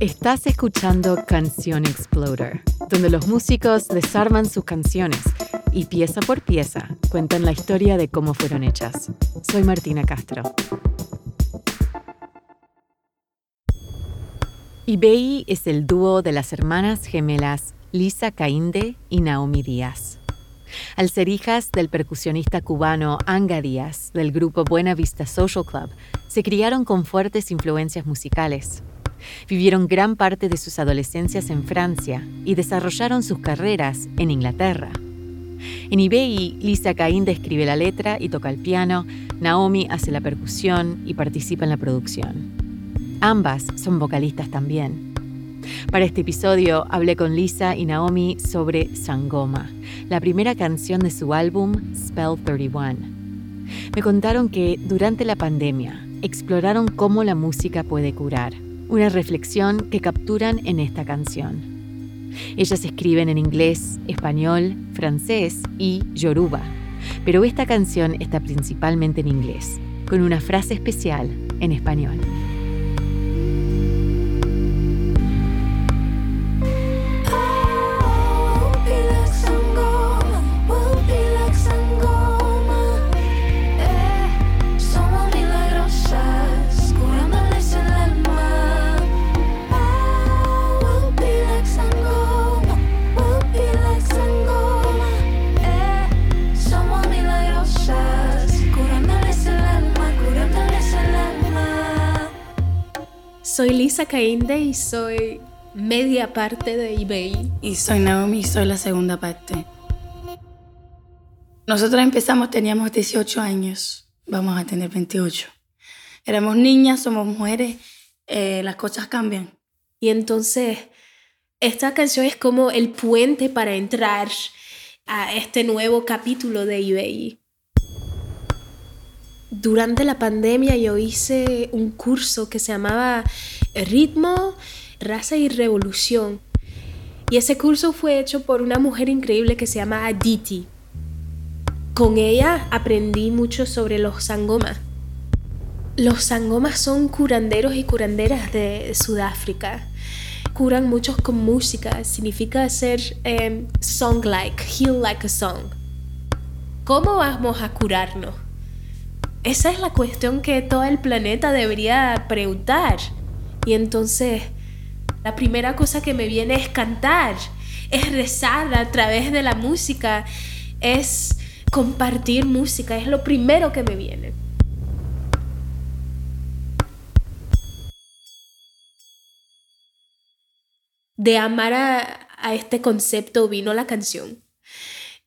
Estás escuchando Canción Exploder, donde los músicos desarman sus canciones y pieza por pieza cuentan la historia de cómo fueron hechas. Soy Martina Castro. Ibei es el dúo de las hermanas gemelas Lisa Cainde y Naomi Díaz. Al ser hijas del percusionista cubano Anga Díaz del grupo Buena Vista Social Club, se criaron con fuertes influencias musicales. Vivieron gran parte de sus adolescencias en Francia y desarrollaron sus carreras en Inglaterra. En eBay, Lisa Caín describe la letra y toca el piano, Naomi hace la percusión y participa en la producción. Ambas son vocalistas también. Para este episodio hablé con Lisa y Naomi sobre Sangoma, la primera canción de su álbum Spell 31. Me contaron que durante la pandemia exploraron cómo la música puede curar una reflexión que capturan en esta canción. Ellas escriben en inglés, español, francés y yoruba, pero esta canción está principalmente en inglés, con una frase especial en español. Cainde y soy media parte de eBay. Y soy Naomi y soy la segunda parte. Nosotros empezamos, teníamos 18 años, vamos a tener 28. Éramos niñas, somos mujeres, eh, las cosas cambian. Y entonces, esta canción es como el puente para entrar a este nuevo capítulo de eBay durante la pandemia yo hice un curso que se llamaba Ritmo, Raza y Revolución. Y ese curso fue hecho por una mujer increíble que se llama Aditi. Con ella aprendí mucho sobre los sangomas. Los sangomas son curanderos y curanderas de Sudáfrica. Curan muchos con música, significa ser em, song-like, heal like a song. ¿Cómo vamos a curarnos? Esa es la cuestión que todo el planeta debería preguntar. Y entonces, la primera cosa que me viene es cantar, es rezar a través de la música, es compartir música, es lo primero que me viene. De amar a, a este concepto vino la canción.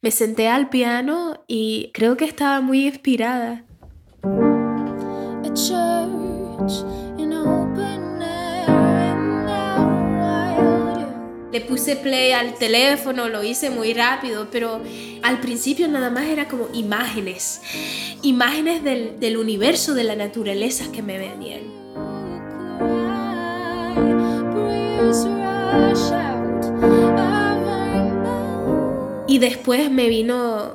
Me senté al piano y creo que estaba muy inspirada le puse play al teléfono, lo hice muy rápido, pero al principio nada más era como imágenes, imágenes del, universo, de la naturaleza que me venían. Y después me vino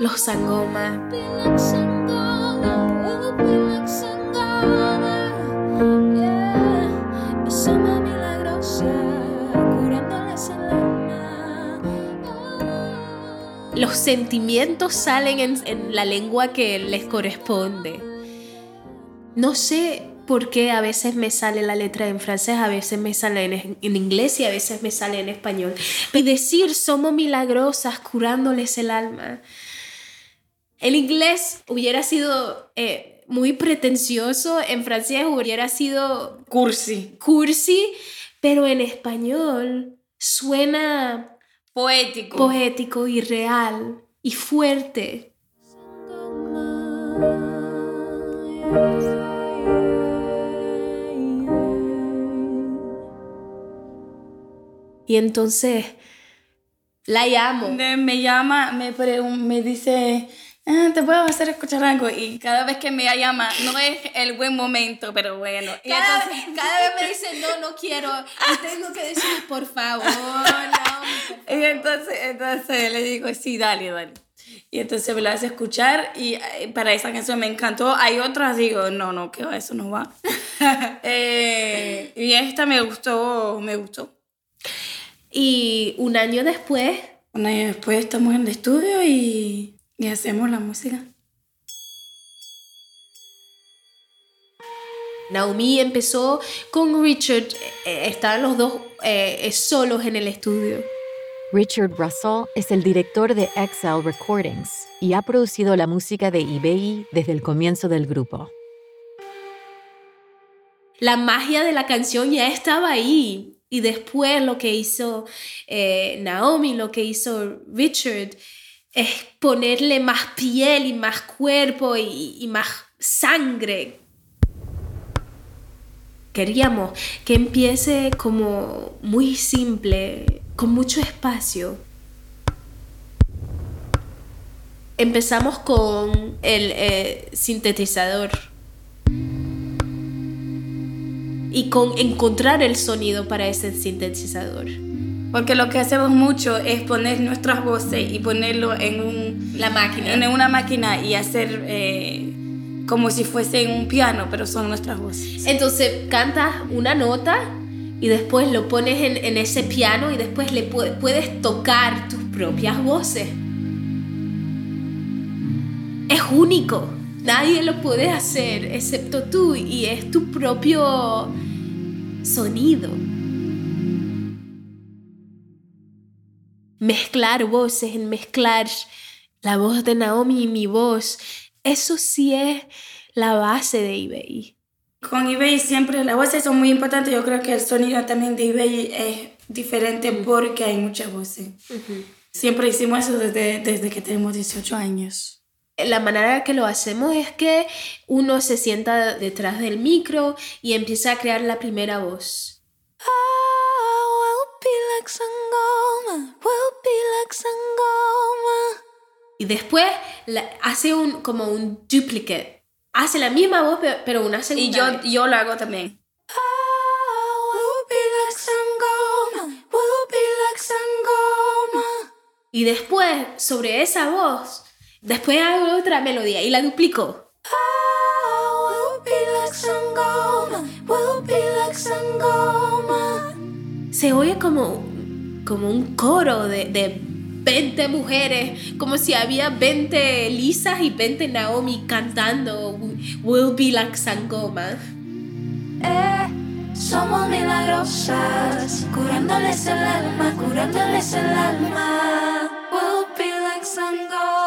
los sangomas. Los sentimientos salen en, la lengua que les corresponde. No sé por qué a veces me sale la letra en francés, a veces me sale en, inglés y a veces me sale en español. Y decir somos milagrosas curándoles el alma. El inglés hubiera sido eh, muy pretencioso, en francés hubiera sido cursi. Cursi, pero en español suena Poético. Poético y real y fuerte. Y entonces la llamo. Me llama, me, me dice, ah, te puedo hacer escuchar algo. Y cada vez que me llama, no es el buen momento, pero bueno. Cada, vez me dice, no, no quiero. Y tengo que decir, por favor, no. Y entonces, entonces le digo, sí, dale, dale. Y entonces me la hace escuchar y eh, para esa canción me encantó. Hay otras, digo, no, no, que eso no va. Eh, y Y esta me gustó, me gustó. Y un año después... Un año después estamos en el estudio y, y hacemos la música. Naomi empezó con Richard, eh, estaban los dos eh, solos en el estudio. Richard Russell es el director de Excel Recordings y ha producido la música de eBay desde el comienzo del grupo. La magia de la canción ya estaba ahí. Y después lo que hizo eh, Naomi, lo que hizo Richard, es ponerle más piel y más cuerpo y, más sangre queríamos que empiece como muy simple, con mucho espacio. Empezamos con el eh, sintetizador y con encontrar el sonido para ese sintetizador. Porque lo que hacemos mucho es poner nuestras voces y ponerlo en un, la máquina. En una máquina y hacer eh, como si fuese un piano, pero son nuestras voces. Entonces cantas una nota y después lo pones en, ese piano y después le puedes tocar tus propias voces. Es único, nadie lo puede hacer excepto tú y es tu propio sonido. Mezclar voces, mezclar la voz de Naomi y mi voz eso sí es la base de eBay. Con eBay siempre las voces son muy importantes. Yo creo que el sonido también de eBay es diferente porque hay muchas voces. Siempre hicimos eso desde, desde que tenemos 18 años. La manera que lo hacemos es que uno se sienta detrás del micro y empieza a crear la primera voz. Y después hace un, como un duplicate. Hace la misma voz, pero una segunda. Y yo, yo lo hago también. Y después, sobre esa voz, después hago otra melodía y la duplico. Se oye como, como un coro de, de 20 mujeres, como si había 20 Lisas y 20 Naomi cantando We'll be like Sangoma. Eh, somos milagrosas, curándoles el alma, curándoles el alma. We'll be like Sangoma.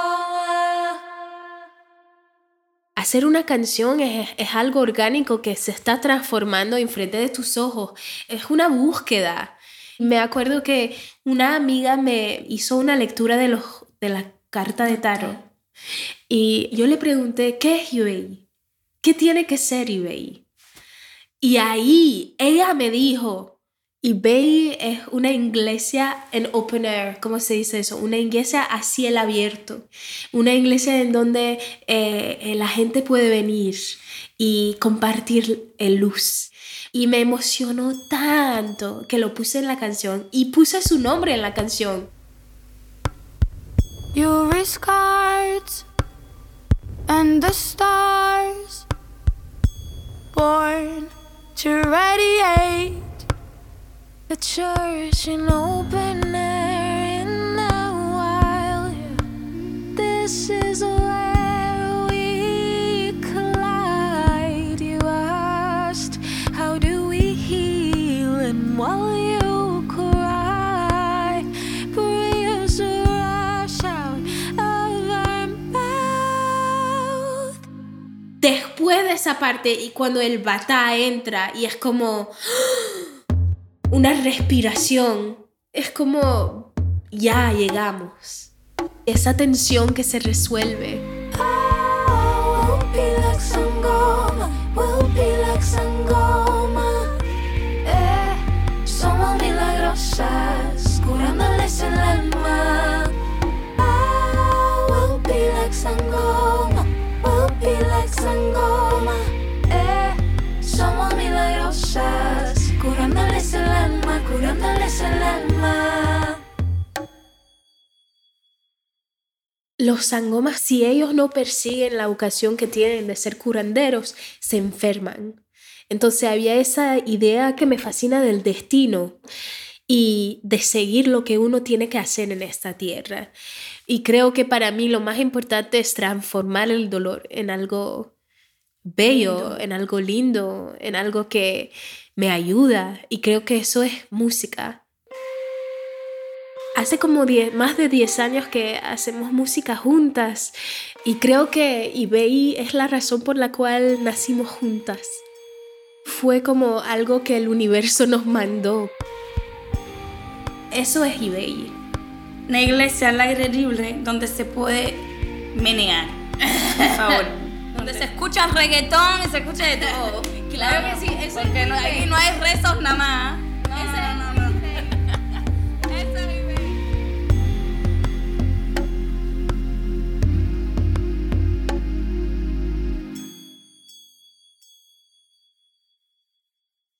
Hacer una canción es, es algo orgánico que se está transformando enfrente de tus ojos. Es una búsqueda me acuerdo que una amiga me hizo una lectura de, los, de la carta de tarot y yo le pregunté, ¿qué es eBay? ¿Qué tiene que ser eBay? Y ahí ella me dijo, eBay es una iglesia en open air, ¿cómo se dice eso? Una iglesia a cielo abierto, una iglesia en donde eh, la gente puede venir y compartir luz y me emocionó tanto que lo puse en la canción y puse su nombre en la canción. Wrist cards and the stars born to radiate the church in open air in the wild. This is después de esa parte y cuando el bata entra y es como una respiración, es como ya llegamos. Esa tensión que se resuelve. Los sangomas, si ellos no persiguen la vocación que tienen de ser curanderos, se enferman Entonces había esa idea que me fascina del destino y de seguir lo que uno tiene que hacer en esta tierra. Y creo que para mí lo más importante es transformar el dolor en algo bello, en algo lindo, en algo que me ayuda. Y creo que eso es música. Hace como más de 10 años que hacemos música juntas y creo que IBI es la razón por la cual nacimos juntas. Fue como algo que el universo nos mandó. Eso es eBay. Una iglesia al aire libre donde se puede menear. Por favor. donde se escucha reggaetón y se escucha de todo. claro que sí, eso Porque no, aquí no hay rezos nada más. No, no, no,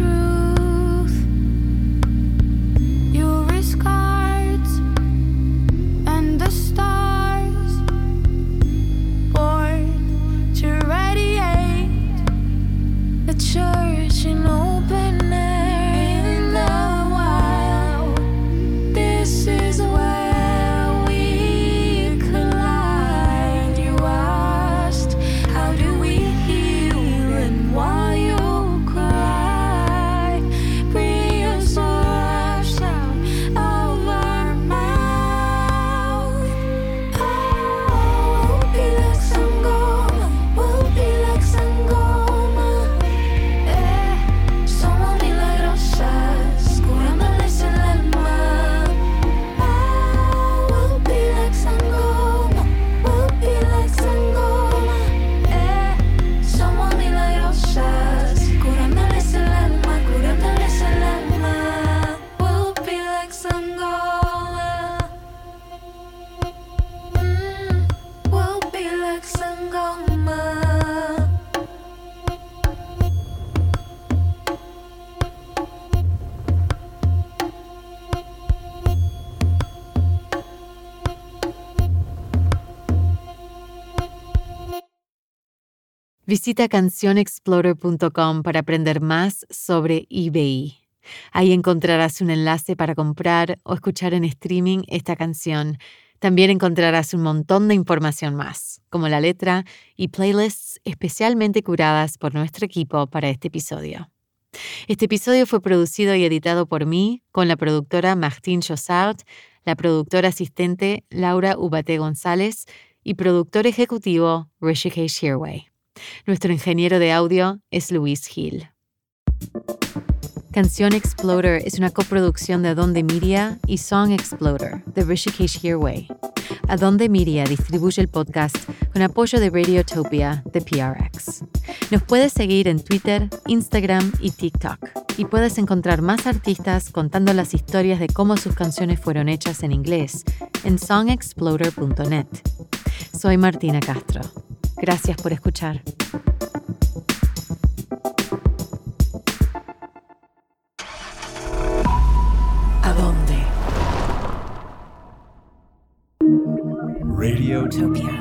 the Visita cancionexplorer.com para aprender más sobre eBay. Ahí encontrarás un enlace para comprar o escuchar en streaming esta canción. También encontrarás un montón de información más, como la letra y playlists especialmente curadas por nuestro equipo para este episodio. Este episodio fue producido y editado por mí, con la productora Martín Chossard, la productora asistente Laura Ubate González y productor ejecutivo Rishikesh Shearway. Nuestro ingeniero de audio es Luis Hill. Canción Exploder es una coproducción de Adonde Media y Song Exploder de Rishikesh Hirway. Adonde Media distribuye el podcast con apoyo de Radiotopia de PRX. Nos puedes seguir en Twitter, Instagram y TikTok. Y puedes encontrar más artistas contando las historias de cómo sus canciones fueron hechas en inglés en songexploder.net. Soy Martina Castro. Gracias por escuchar. ¿A dónde? Radiotopia.